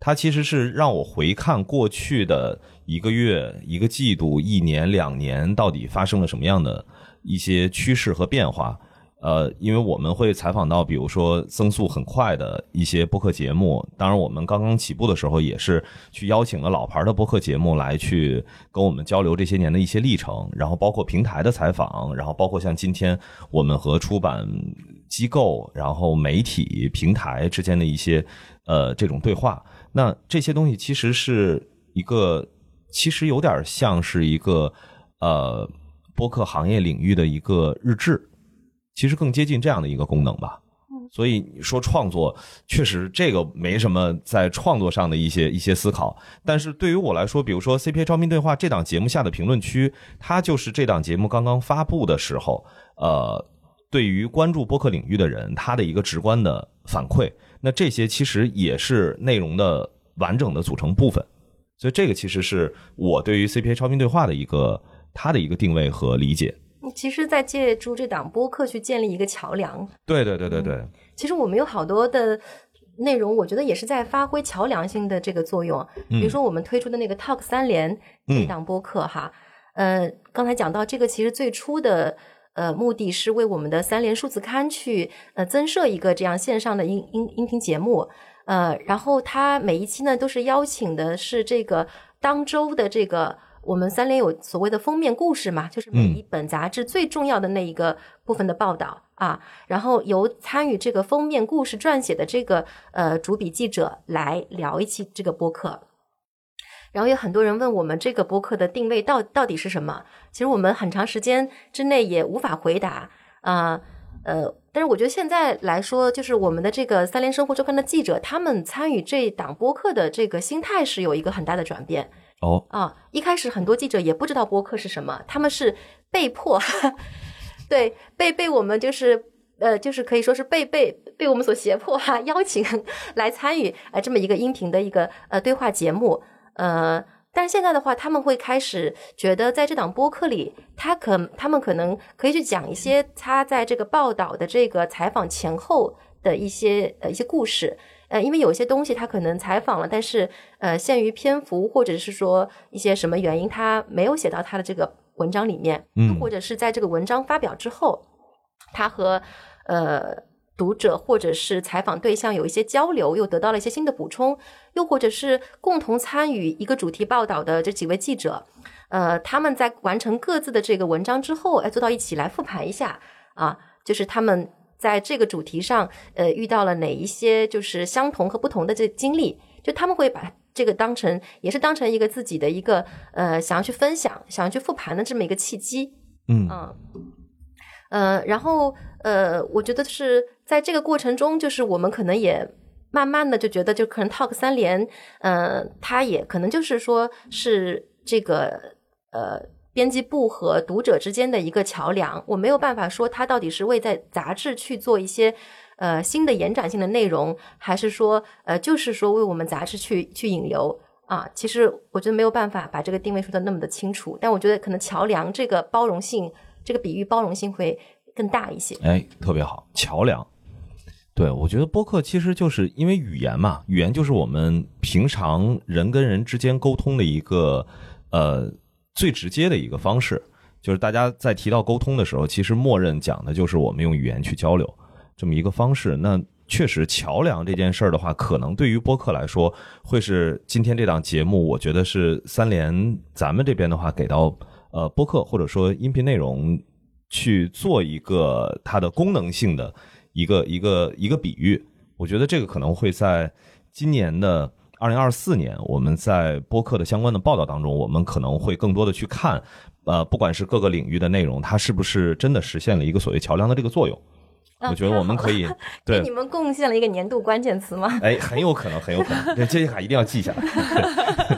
Speaker 2: 它其实是让我回看过去的一个月、一个季度、一年、两年到底发生了什么样的一些趋势和变化。呃，因为我们会采访到，比如说增速很快的一些播客节目。当然，我们刚刚起步的时候，也是去邀请了老牌的播客节目来去跟我们交流这些年的一些历程，然后包括平台的采访，然后包括像今天我们和出版机构、然后媒体平台之间的一些呃这种对话。那这些东西其实是一个，其实有点像是一个呃播客行业领域的一个日志。其实更接近这样的一个功能吧。所以你说创作，确实这个没什么在创作上的一些一些思考。但是对于我来说，比如说 CPA 招聘对话这档节目下的评论区，它就是这档节目刚刚发布的时候，呃，对于关注播客领域的人，他的一个直观的反馈。那这些其实也是内容的完整的组成部分。所以这个其实是我对于 CPA 招聘对话的一个它的一个定位和理解。
Speaker 3: 其实，在借助这档播客去建立一个桥梁。
Speaker 2: 对对对对对，
Speaker 3: 其实我们有好多的内容，我觉得也是在发挥桥梁性的这个作用。比如说，我们推出的那个 Talk 三联这档播客哈，呃，刚才讲到这个，其实最初的呃目的是为我们的三联数字刊去呃增设一个这样线上的音音音频节目。呃，然后它每一期呢都是邀请的是这个当周的这个。我们三联有所谓的封面故事嘛，就是每一本杂志最重要的那一个部分的报道啊，然后由参与这个封面故事撰写的这个呃主笔记者来聊一期这个播客。然后有很多人问我们这个播客的定位到到底是什么？其实我们很长时间之内也无法回答啊呃，但是我觉得现在来说，就是我们的这个三联生活周刊的记者，他们参与这档播客的这个心态是有一个很大的转变。
Speaker 2: 哦，
Speaker 3: 啊，一开始很多记者也不知道播客是什么，他们是被迫，对，被被我们就是呃，就是可以说是被被被我们所胁迫哈、邀请来参与呃这么一个音频的一个呃对话节目，呃，但是现在的话，他们会开始觉得在这档播客里，他可他们可能可以去讲一些他在这个报道的这个采访前后的一些呃一些故事。呃，因为有些东西他可能采访了，但是呃，限于篇幅或者是说一些什么原因，他没有写到他的这个文章里面，
Speaker 2: 嗯
Speaker 3: 或者是在这个文章发表之后，他和呃读者或者是采访对象有一些交流，又得到了一些新的补充，又或者是共同参与一个主题报道的这几位记者，呃，他们在完成各自的这个文章之后，哎，坐到一起来复盘一下啊，就是他们。在这个主题上，呃，遇到了哪一些就是相同和不同的这经历，就他们会把这个当成，也是当成一个自己的一个呃想要去分享、想要去复盘的这么一个契机。
Speaker 2: 嗯
Speaker 3: 嗯，呃，然后呃，我觉得是在这个过程中，就是我们可能也慢慢的就觉得，就可能 Talk 三联，呃，他也可能就是说是这个呃编辑部和读者之间的一个桥梁。我没有办法说它到底是为在杂志去做一些呃新的延展性的内容，还是说呃就是说为我们杂志去去引流。啊，其实我觉得没有办法把这个定位说的那么的清楚，但我觉得可能桥梁这个包容性，这个比喻包容性会更大一些。
Speaker 2: 哎，特别好，桥梁。对，我觉得播客其实就是因为语言嘛，语言就是我们平常人跟人之间沟通的一个呃最直接的一个方式。就是大家在提到沟通的时候，其实默认讲的就是我们用语言去交流这么一个方式。那确实，桥梁这件事儿的话，可能对于播客来说，会是今天这档节目，我觉得是三联咱们这边的话，给到呃播客或者说音频内容去做一个它的功能性的一个一个一个比喻。我觉得这个可能会在今年的二零二四年，我们在播客的相关的报道当中，我们可能会更多的去看，呃，不管是各个领域的内容，它是不是真的实现了一个所谓桥梁的这个作用。我觉得我们可以 对
Speaker 3: 你们贡献了一个年度关键词吗？
Speaker 2: 哎，很有可能，很有可能。这杰西卡一定要记下来。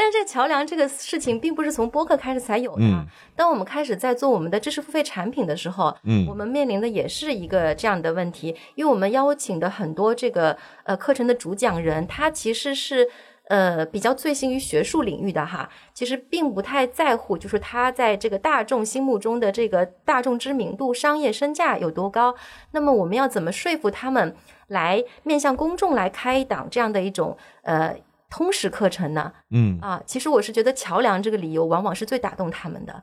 Speaker 3: 对，但是这桥梁这个事情并不是从播客开始才有的。当我们开始在做我们的知识付费产品的时候，嗯，我们面临的也是一个这样的问题，因为我们邀请的很多这个呃课程的主讲人，他其实是。呃，比较醉心于学术领域的哈，其实并不太在乎，就是他在这个大众心目中的这个大众知名度、商业身价有多高。那么我们要怎么说服他们来面向公众来开一档这样的一种呃通识课程呢？嗯啊，其实我是觉得桥梁这个理由往往是最打动他们的。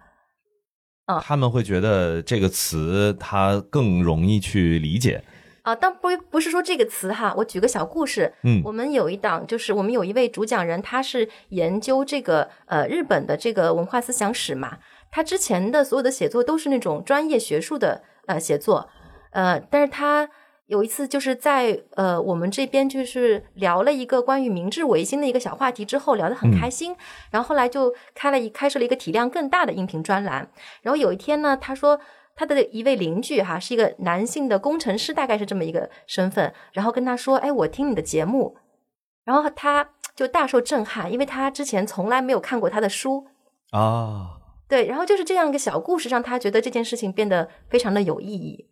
Speaker 2: 啊，他们会觉得这个词它更容易去理解。
Speaker 3: 啊，但不不是说这个词哈，我举个小故事。嗯，我们有一档，就是我们有一位主讲人，他是研究这个呃日本的这个文化思想史嘛。他之前的所有的写作都是那种专业学术的呃写作，呃，但是他有一次就是在呃我们这边就是聊了一个关于明治维新的一个小话题之后，聊得很开心，然后后来就开了一开设了一个体量更大的音频专栏。然后有一天呢，他说。他的一位邻居哈是一个男性的工程师，大概是这么一个身份，然后跟他说：“哎，我听你的节目。”然后他就大受震撼，因为他之前从来没有看过他的书
Speaker 2: 啊。
Speaker 3: 对，然后就是这样一个小故事，让他觉得这件事情变得非常的有意义。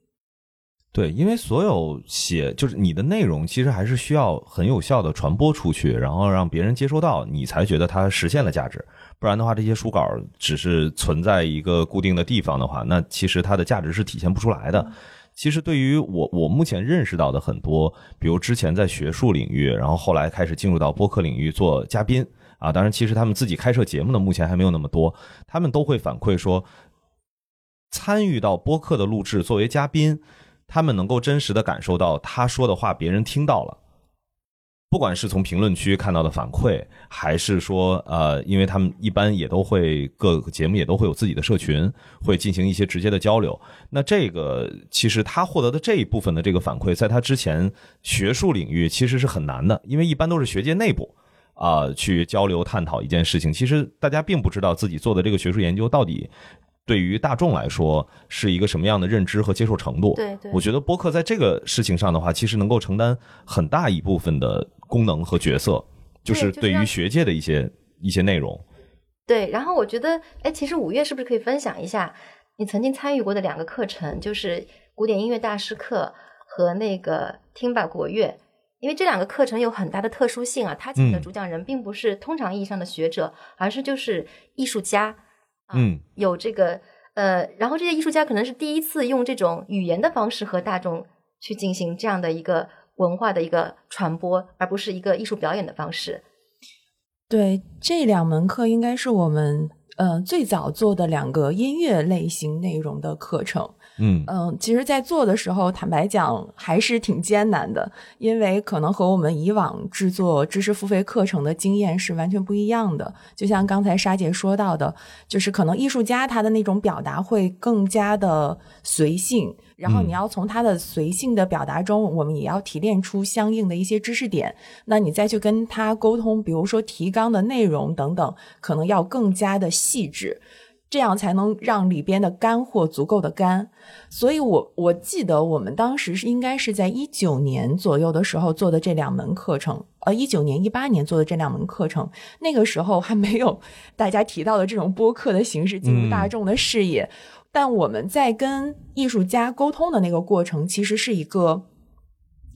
Speaker 2: 对，因为所有写就是你的内容，其实还是需要很有效的传播出去，然后让别人接收到，你才觉得它实现了价值。不然的话，这些书稿只是存在一个固定的地方的话，那其实它的价值是体现不出来的。其实对于我，我目前认识到的很多，比如之前在学术领域，然后后来开始进入到播客领域做嘉宾啊，当然其实他们自己开设节目的目前还没有那么多，他们都会反馈说，参与到播客的录制作为嘉宾，他们能够真实的感受到他说的话别人听到了。不管是从评论区看到的反馈，还是说呃，因为他们一般也都会各个节目也都会有自己的社群，会进行一些直接的交流。那这个其实他获得的这一部分的这个反馈，在他之前学术领域其实是很难的，因为一般都是学界内部啊去交流探讨一件事情，其实大家并不知道自己做的这个学术研究到底。对于大众来说是一个什么样的认知和接受程度？
Speaker 3: 对对，
Speaker 2: 我觉得播客在这个事情上的话，其实能够承担很大一部分的功能和角色，就是对于学界的一些一些内容。
Speaker 3: 对，然后我觉得，哎，其实五月是不是可以分享一下你曾经参与过的两个课程，就是古典音乐大师课和那个听吧国乐？因为这两个课程有很大的特殊性啊，他请的主讲人并不是通常意义上的学者，而是就是艺术家。嗯，有这个呃，然后这些艺术家可能是第一次用这种语言的方式和大众去进行这样的一个文化的一个传播，而不是一个艺术表演的方式。
Speaker 4: 对，这两门课应该是我们呃最早做的两个音乐类型内容的课程。
Speaker 2: 嗯
Speaker 4: 嗯，其实，在做的时候，坦白讲还是挺艰难的，因为可能和我们以往制作知识付费课程的经验是完全不一样的。就像刚才沙姐说到的，就是可能艺术家他的那种表达会更加的随性，然后你要从他的随性的表达中，我们也要提炼出相应的一些知识点。那你再去跟他沟通，比如说提纲的内容等等，可能要更加的细致。这样才能让里边的干货足够的干。所以我我记得我们当时是应该是在一九年左右的时候做的这两门课程，呃，一九年一八年做的这两门课程，那个时候还没有大家提到的这种播客的形式进入大众的视野。但我们在跟艺术家沟通的那个过程，其实是一个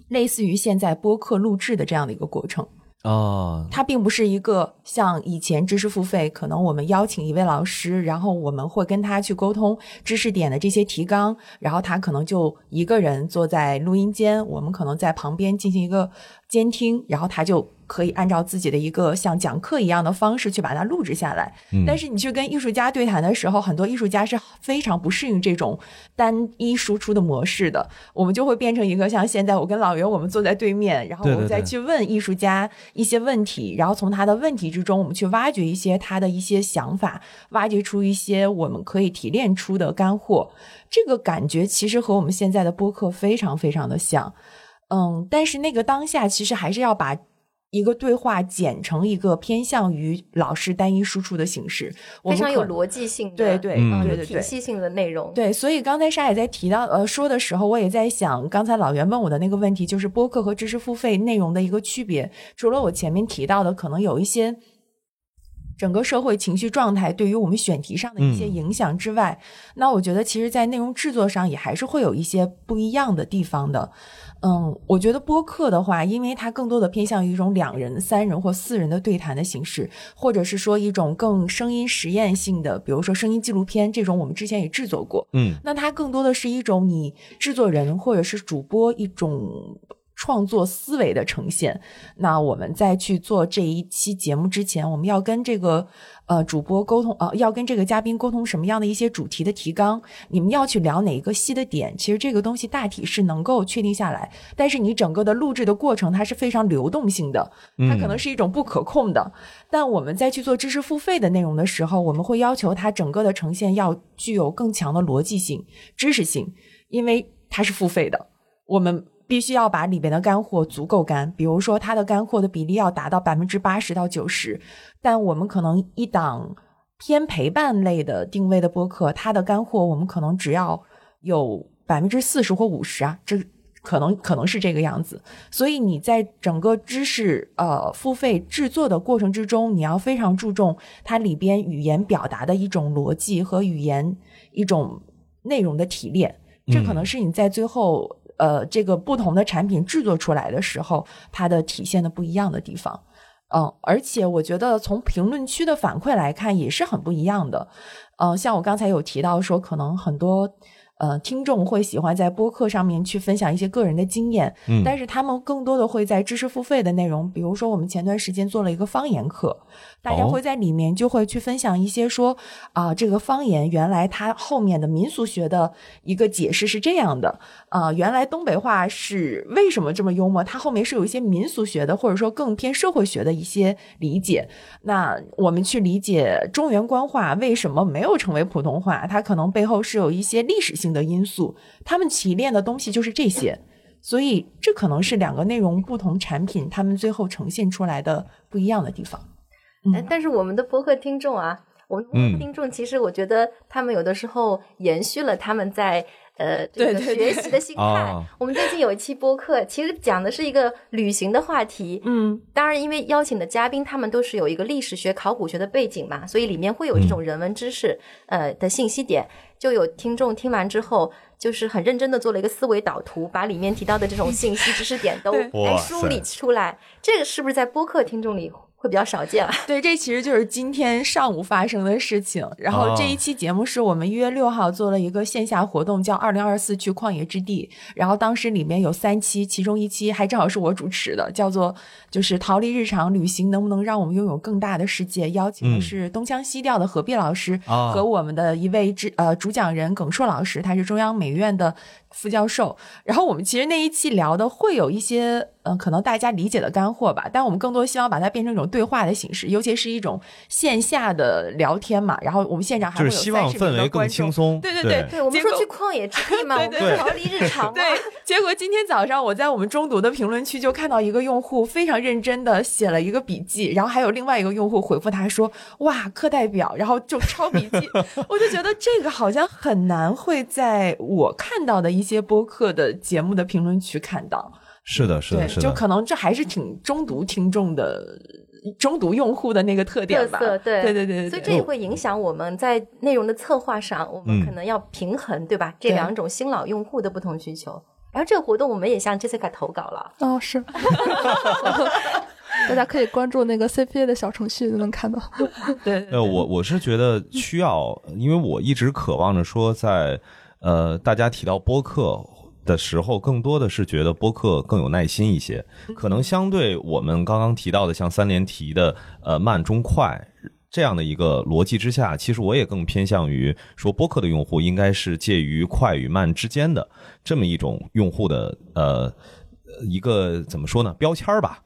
Speaker 4: 类似于现在播客录制的这样的一个过程。
Speaker 2: 哦，
Speaker 4: 它并不是一个像以前知识付费，可能我们邀请一位老师，然后我们会跟他去沟通知识点的这些提纲，然后他可能就一个人坐在录音间，我们可能在旁边进行一个监听，然后他就。可以按照自己的一个像讲课一样的方式去把它录制下来，但是你去跟艺术家对谈的时候，很多艺术家是非常不适应这种单一输出的模式的。我们就会变成一个像现在我跟老袁我们坐在对面，然后我们再去问艺术家一些问题，然后从他的问题之中，我们去挖掘一些他的一些想法，挖掘出一些我们可以提炼出的干货。这个感觉其实和我们现在的播客非常非常的像，嗯，但是那个当下其实还是要把。一个对话剪成一个偏向于老师单一输出的形式，
Speaker 3: 非常有逻辑性的，
Speaker 4: 对对对对
Speaker 3: 体系性的内容。
Speaker 4: 对，所以刚才沙也在提到呃说的时候，我也在想，刚才老袁问我的那个问题，就是播客和知识付费内容的一个区别。除了我前面提到的，可能有一些整个社会情绪状态对于我们选题上的一些影响之外，那我觉得其实，在内容制作上也还是会有一些不一样的地方的。嗯，我觉得播客的话，因为它更多的偏向于一种两人、三人或四人的对谈的形式，或者是说一种更声音实验性的，比如说声音纪录片这种，我们之前也制作过。
Speaker 2: 嗯，
Speaker 4: 那它更多的是一种你制作人或者是主播一种创作思维的呈现。那我们在去做这一期节目之前，我们要跟这个。呃，主播沟通呃，要跟这个嘉宾沟通什么样的一些主题的提纲？你们要去聊哪一个细的点？其实这个东西大体是能够确定下来，但是你整个的录制的过程它是非常流动性的，它可能是一种不可控的。但我们在去做知识付费的内容的时候，我们会要求它整个的呈现要具有更强的逻辑性、知识性，因为它是付费的，我们。必须要把里边的干货足够干，比如说它的干货的比例要达到百分之八十到九十，但我们可能一档偏陪伴类的定位的播客，它的干货我们可能只要有百分之四十或五十啊，这可能可能是这个样子。所以你在整个知识呃付费制作的过程之中，你要非常注重它里边语言表达的一种逻辑和语言一种内容的提炼，这可能是你在最后。呃，这个不同的产品制作出来的时候，它的体现的不一样的地方，嗯，而且我觉得从评论区的反馈来看也是很不一样的，嗯，像我刚才有提到说，可能很多。呃，听众会喜欢在播客上面去分享一些个人的经验，嗯，但是他们更多的会在知识付费的内容，比如说我们前段时间做了一个方言课，大家会在里面就会去分享一些说啊，这个方言原来它后面的民俗学的一个解释是这样的啊，原来东北话是为什么这么幽默，它后面是有一些民俗学的或者说更偏社会学的一些理解。那我们去理解中原官话为什么没有成为普通话，它可能背后是有一些历史性。的因素，他们提炼的东西就是这些，所以这可能是两个内容不同产品，他们最后呈现出来的不一样的地方。
Speaker 3: 嗯，但是我们的播客听众啊，我们播客听众其实我觉得他们有的时候延续了他们在。呃，这个学习的心态。我们最近有一期播客，其实讲的是一个旅行的话题。
Speaker 4: 嗯，
Speaker 3: 当然，因为邀请的嘉宾他们都是有一个历史学、考古学的背景嘛，所以里面会有这种人文知识呃的信息点。就有听众听完之后，就是很认真的做了一个思维导图，把里面提到的这种信息知识点都来梳理出来。这个是不是在播客听众里？会比较少见了。
Speaker 4: 对，这其实就是今天上午发生的事情。然后这一期节目是我们一月六号做了一个线下活动，叫“二零二四去旷野之地”。然后当时里面有三期，其中一期还正好是我主持的，叫做“就是逃离日常旅行，能不能让我们拥有更大的世界”。邀请的是东腔西调的何必老师和我们的一位主呃主主讲人耿硕老师，他是中央美院的副教授。然后我们其实那一期聊的会有一些，嗯、可能大家理解的干货吧，但我们更多希望把它变成一种对话的形式，尤其是一种线下的聊天嘛。然后我们现场还会有
Speaker 2: 就是希望氛围更。轻松。
Speaker 4: 对对
Speaker 2: 对
Speaker 3: 对，我们说去旷野之地嘛，我们
Speaker 4: 对
Speaker 2: 对
Speaker 3: 逃离日常嘛。
Speaker 4: 对，结果今天早上我在我们中读的评论区就看到一个用户非常认真的写了一个笔记，然后还有另外一个用户回复他说：“哇，课代表，然后就抄笔记。”我就觉得这个好像很难会在我看到的一些播客的节目的评论区看到。
Speaker 2: 是的，是，的，是的。
Speaker 4: 就可能这还是挺中毒听众的。中毒用户的那个特点吧，
Speaker 3: 特色对
Speaker 4: 对对对对，
Speaker 3: 所以这也会影响我们在内容的策划上，我们
Speaker 2: 嗯
Speaker 3: 可能要平衡，对吧？这两种新老用户的不同需求。然后这个活动我们也向 Jessica 投稿了，
Speaker 1: 哦，是，大家可以关注那个 CPA 的小程序就能看到。
Speaker 4: 对对
Speaker 2: 呃，我我是觉得需要，因为我一直渴望着说在，呃大家提到播客的时候，更多的是觉得播客更有耐心一些，可能相对我们刚刚提到的像三连提的呃慢中快。这样的一个逻辑之下，其实我也更偏向于说，播客的用户应该是介于快与慢之间的这么一种用户的呃一个怎么说呢标签儿吧。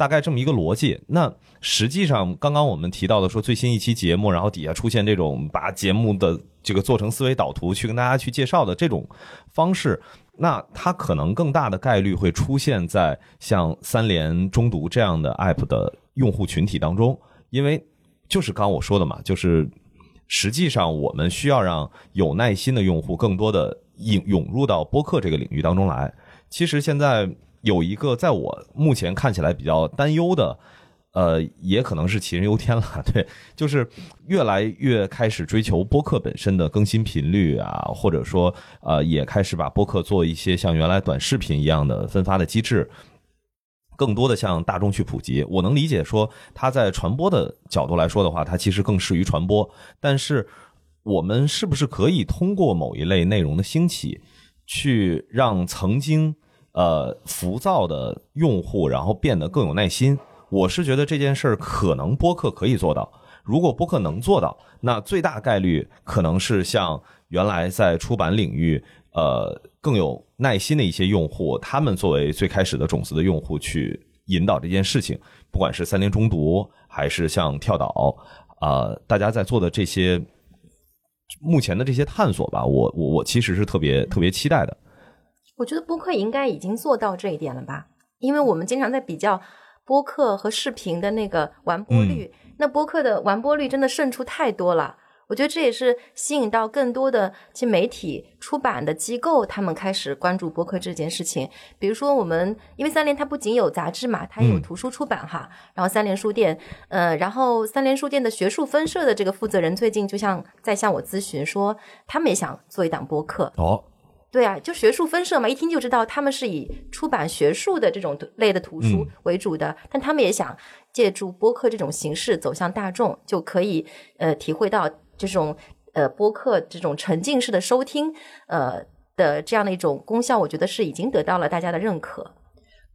Speaker 2: 大概这么一个逻辑。那实际上，刚刚我们提到的说最新一期节目，然后底下出现这种把节目的这个做成思维导图去跟大家去介绍的这种方式，那它可能更大的概率会出现在像三联中读这样的 app 的用户群体当中，因为就是刚我说的嘛，就是实际上我们需要让有耐心的用户更多的涌涌入到播客这个领域当中来。其实现在有一个在我目前看起来比较担忧的，呃，也可能是杞人忧天了，对，就是越来越开始追求播客本身的更新频率啊，或者说呃，也开始把播客做一些像原来短视频一样的分发的机制。更多的向大众去普及，我能理解说它在传播的角度来说的话，它其实更适于传播。但是我们是不是可以通过某一类内容的兴起，去让曾经呃浮躁的用户，然后变得更有耐心？我是觉得这件事儿可能播客可以做到。如果播客能做到，那最大概率可能是像原来在出版领域，呃，更有耐心的一些用户，他们作为最开始的种子的用户去引导这件事情，不管是三联中读还是像跳岛，啊、大家在做的这些目前的这些探索吧，我我我其实是特别特别期待的。
Speaker 3: 我觉得播客应该已经做到这一点了吧？因为我们经常在比较播客和视频的那个完播率，那播客的完播率真的胜出太多了。我觉得这也是吸引到更多的其媒体、出版的机构，他们开始关注播客这件事情。比如说，我们因为三联它不仅有杂志嘛，它也有图书出版哈，然后三联书店，呃，然后三联书店的学术分社的这个负责人最近就像在向我咨询说，他们也想做一档播客，
Speaker 2: 哦，
Speaker 3: 对啊，就学术分社嘛，一听就知道他们是以出版学术的这种类的图书为主的，但他们也想借助播客这种形式走向大众，就可以呃体会到这种呃播客这种沉浸式的收听呃的这样的一种功效，我觉得是已经得到了大家的认可。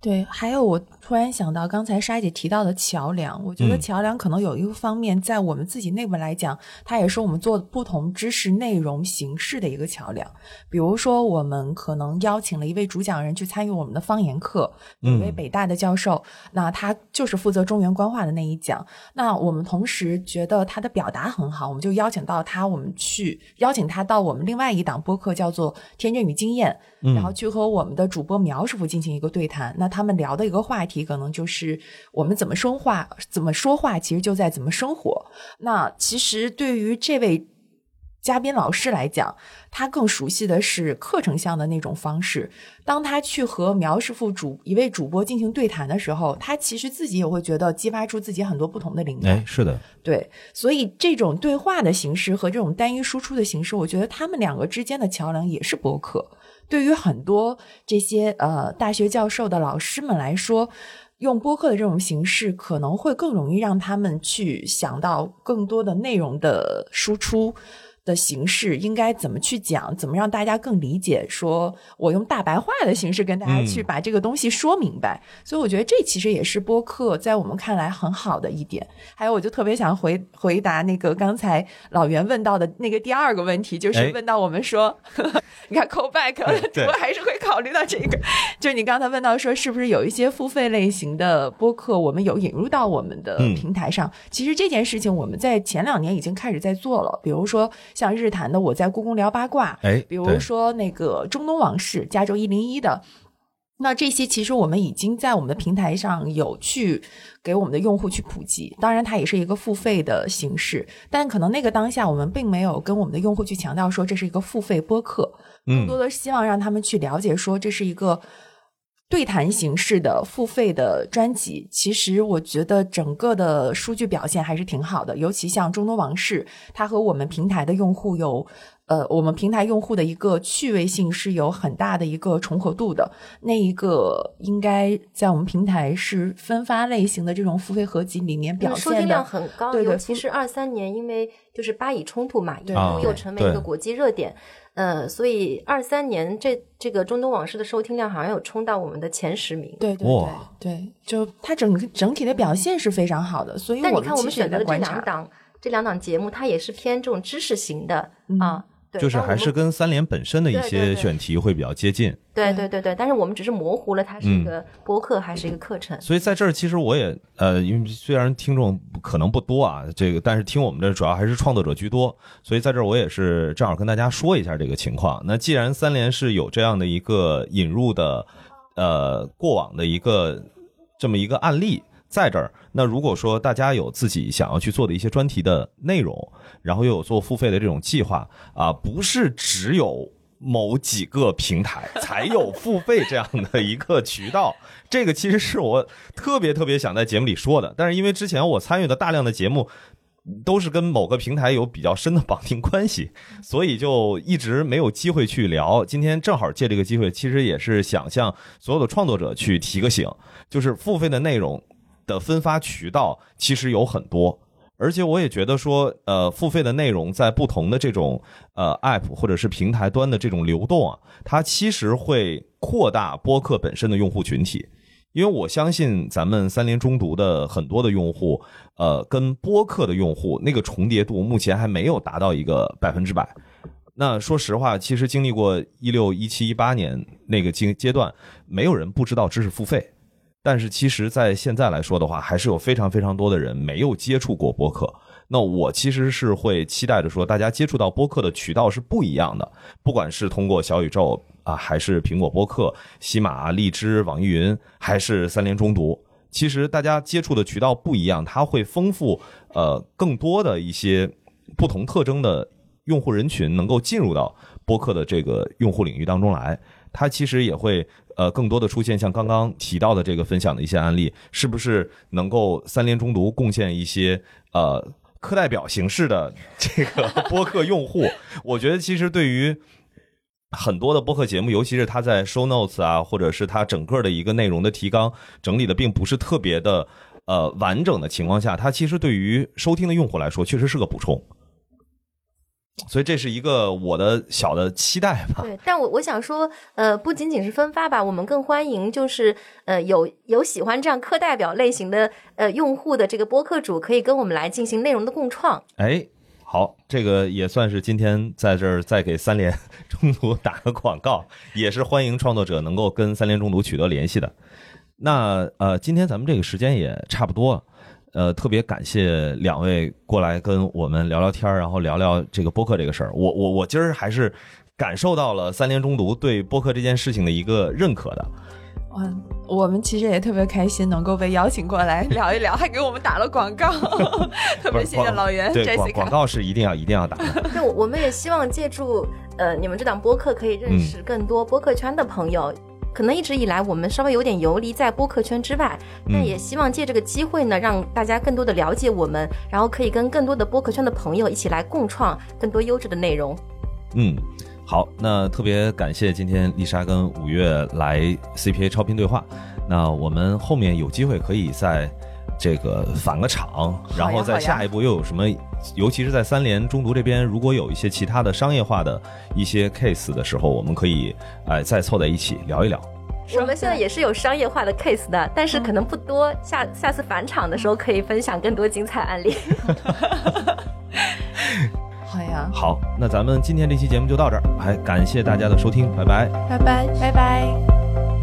Speaker 4: 对，还有我突然想到刚才莎姐提到的桥梁，我觉得
Speaker 2: 嗯
Speaker 4: 桥梁可能有一个方面，在我们自己内部来讲，它也是我们做不同知识内容形式的一个桥梁。比如说，我们可能邀请了一位主讲人去参与我们的方言课，有一位
Speaker 2: 嗯
Speaker 4: 北大的教授，那他就是负责中原官话的那一讲。那我们同时觉得他的表达很好，我们就邀请到他，我们去邀请他到我们另外一档播客叫做《天真与经验》，然后去和我们的主播苗师傅进行一个对谈。那他们聊的一个话题，可能就是我们怎么说话，怎么说话，其实就在怎么生活。那其实对于这位嘉宾老师来讲，他更熟悉的是课程项的那种方式。当他去和苗师傅主一位主播进行对谈的时候，他其实自己也会觉得激发出自己很多不同的灵感。
Speaker 2: 哎，是的，
Speaker 4: 对，所以这种对话的形式和这种单一输出的形式，我觉得他们两个之间的桥梁也是博客。对于很多这些呃大学教授的老师们来说，用播客的这种形式可能会更容易让他们去想到更多的内容的输出。的形式应该怎么去讲，怎么让大家更理解？说我用大白话的形式跟大家去把这个东西说明白。所以我觉得这其实也是播客在我们看来很好的一点。还有，我就特别想回回答那个刚才老袁问到的那个第二个问题，就是问到我们说，你看 call back，我还是会考虑到这个。就是你刚才问到说，是不是有一些付费类型的播客，我们有引入到我们的平台上？其实这件事情我们在前两年已经开始在做了，比如说。像日坛的，我在故宫聊八卦，
Speaker 2: 哎，
Speaker 4: 比如说那个中东往事，加州一零一的，那这些其实我们已经在我们的平台上有去给我们的用户去普及。当然，它也是一个付费的形式，但可能那个当下我们并没有跟我们的用户去强调说这是一个付费播客，更多的希望让他们去了解说这是一个。对谈形式的付费的专辑，其实我觉得整个的数据表现还是挺好的。尤其像《中东王室》，它和我们平台的用户有，呃，我们平台用户的一个趣味性是有很大的一个重合度的。那一个应该在我们平台是分发类型的这种付费合集里面表现
Speaker 3: 的收听量很高，
Speaker 4: 对
Speaker 3: 尤其是二三年，因为就是巴以冲突嘛，印度又成为一个国际热点。呃，所以二三年这这个中东往事的收听量好像有冲到我们的前十名。
Speaker 4: 对对对对，就它整整体的表现是非常好的。所以，
Speaker 3: 但你看我们选择
Speaker 4: 的
Speaker 3: 这两档这两档节目，它也是偏这种知识型的啊。
Speaker 2: 就是还是跟三联本身的一些选题会比较接近。
Speaker 3: 对对对对，但是我们只是模糊了它是一个播客还是一个课程。
Speaker 2: 所以在这儿，其实我也呃，因为虽然听众可能不多啊，这个但是听我们这主要还是创作者居多，所以在这儿我也是正好跟大家说一下这个情况。那既然三联是有这样的一个引入的呃过往的一个这么一个案例。在这儿，那如果说大家有自己想要去做的一些专题的内容，然后又有做付费的这种计划啊，不是只有某几个平台才有付费这样的一个渠道，这个其实是我特别特别想在节目里说的。但是因为之前我参与的大量的节目 都是跟某个平台有比较深的绑定关系，所以就一直没有机会去聊。今天正好借这个机会，其实也是想向所有的创作者去提个醒，就是付费的内容。的分发渠道其实有很多，而且我也觉得说，呃，付费的内容在不同的这种呃 App 或者是平台端的这种流动啊，它其实会扩大播客本身的用户群体，因为我相信咱们三联中读的很多的用户，呃，跟播客的用户那个重叠度目前还没有达到一个百分之百。那说实话，其实经历过一六一七一八年那个阶阶段，没有人不知道知识付费。但是其实，在现在来说的话，还是有非常非常多的人没有接触过播客。那我其实是会期待着说，大家接触到播客的渠道是不一样的，不管是通过小宇宙啊，还是苹果播客、喜马、荔枝、网易云，还是三联中读，其实大家接触的渠道不一样，它会丰富呃更多的一些不同特征的用户人群能够进入到播客的这个用户领域当中来，它其实也会。呃，更多的出现像刚刚提到的这个分享的一些案例，是不是能够三联中读贡献一些呃课代表形式的这个播客用户？我觉得其实对于很多的播客节目，尤其是它在 show notes 啊，或者是它整个的一个内容的提纲整理的并不是特别的呃完整的情况下，它其实对于收听的用户来说，确实是个补充。所以这是一个我的小的期待吧。
Speaker 3: 对，但我我想说，呃，不仅仅是分发吧，我们更欢迎就是呃有有喜欢这样课代表类型的呃用户的这个播客主，可以跟我们来进行内容的共创。
Speaker 2: 哎，好，这个也算是今天在这儿再给三联 中读打个广告，也是欢迎创作者能够跟三联中读取得联系的。那呃，今天咱们这个时间也差不多了。呃，特别感谢两位过来跟我们聊聊天然后聊聊这个播客这个事儿。我我我今儿还是感受到了三联中读对播客这件事情的一个认可的。
Speaker 4: 嗯，我们其实也特别开心能够被邀请过来聊一聊，还给我们打了广告，特别谢谢老袁。
Speaker 2: 对，广广告是一定要一定要打的。
Speaker 3: 对，我们也希望借助呃你们这档播客，可以认识更多播客圈的朋友。可能一直以来我们稍微有点游离在播客圈之外，但也希望借这个机会呢，让大家更多的了解我们，然后可以跟更多的播客圈的朋友一起来共创更多优质的内容。
Speaker 2: 嗯，好，那特别感谢今天丽莎跟五月来 CPA 超频对话。那我们后面有机会可以在这个返个场，然后在下一步又有什么？尤其是在三联中读这边，如果有一些其他的商业化的一些 case 的时候，我们可以哎、再凑在一起聊一聊。
Speaker 3: 我们现在也是有商业化的 case 的，但是可能不多。下下次返场的时候可以分享更多精彩案例。
Speaker 4: 好呀，
Speaker 2: 好，那咱们今天这期节目就到这儿，还感谢大家的收听，拜拜。
Speaker 1: 拜拜。
Speaker 4: 拜拜。